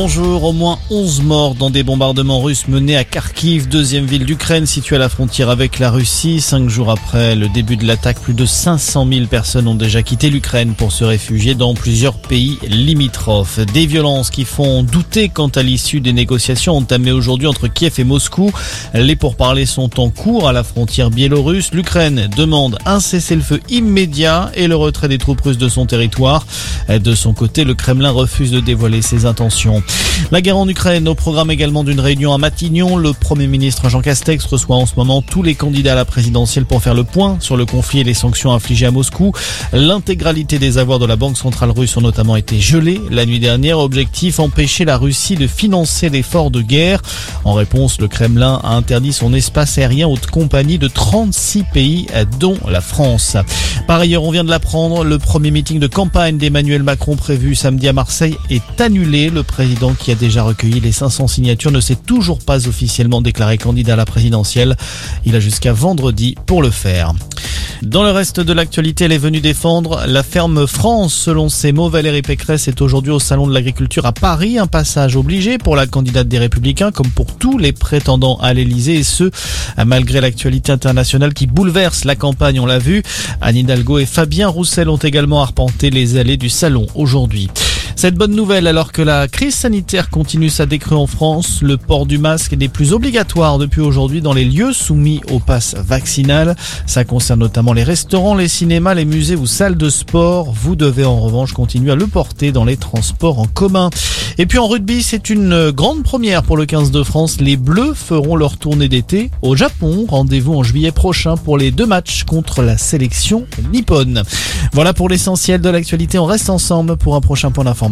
bonjour. Au moins 11 morts dans des bombardements russes menés à Kharkiv, deuxième ville d'Ukraine située à la frontière avec la Russie. Cinq jours après le début de l'attaque, plus de 500 000 personnes ont déjà quitté l'Ukraine pour se réfugier dans plusieurs pays limitrophes. Des violences qui font douter quant à l'issue des négociations entamées aujourd'hui entre Kiev et Moscou. Les pourparlers sont en cours à la frontière biélorusse. L'Ukraine demande un cessez-le-feu immédiat et le retrait des troupes russes de son territoire. De son côté, le Kremlin refuse de dévoiler ses intentions. La guerre en Ukraine, au programme également d'une réunion à Matignon, le Premier ministre Jean Castex reçoit en ce moment tous les candidats à la présidentielle pour faire le point sur le conflit et les sanctions infligées à Moscou. L'intégralité des avoirs de la Banque centrale russe ont notamment été gelés la nuit dernière. Objectif, empêcher la Russie de financer l'effort de guerre. En réponse, le Kremlin a interdit son espace aérien aux compagnies de 36 pays, dont la France. Par ailleurs, on vient de l'apprendre, le premier meeting de campagne d'Emmanuel Macron prévu samedi à Marseille est annulé. Qui a déjà recueilli les 500 signatures ne s'est toujours pas officiellement déclaré candidat à la présidentielle. Il a jusqu'à vendredi pour le faire. Dans le reste de l'actualité, elle est venue défendre la ferme France. Selon ses mots, Valérie Pécresse est aujourd'hui au Salon de l'Agriculture à Paris. Un passage obligé pour la candidate des Républicains, comme pour tous les prétendants à l'Elysée, et ce, malgré l'actualité internationale qui bouleverse la campagne, on l'a vu. Anne Hidalgo et Fabien Roussel ont également arpenté les allées du Salon aujourd'hui. Cette bonne nouvelle, alors que la crise sanitaire continue sa décrue en France, le port du masque n'est plus obligatoire depuis aujourd'hui dans les lieux soumis au pass vaccinal. Ça concerne notamment les restaurants, les cinémas, les musées ou salles de sport. Vous devez en revanche continuer à le porter dans les transports en commun. Et puis en rugby, c'est une grande première pour le 15 de France. Les Bleus feront leur tournée d'été au Japon. Rendez-vous en juillet prochain pour les deux matchs contre la sélection nippone. Voilà pour l'essentiel de l'actualité. On reste ensemble pour un prochain point d'information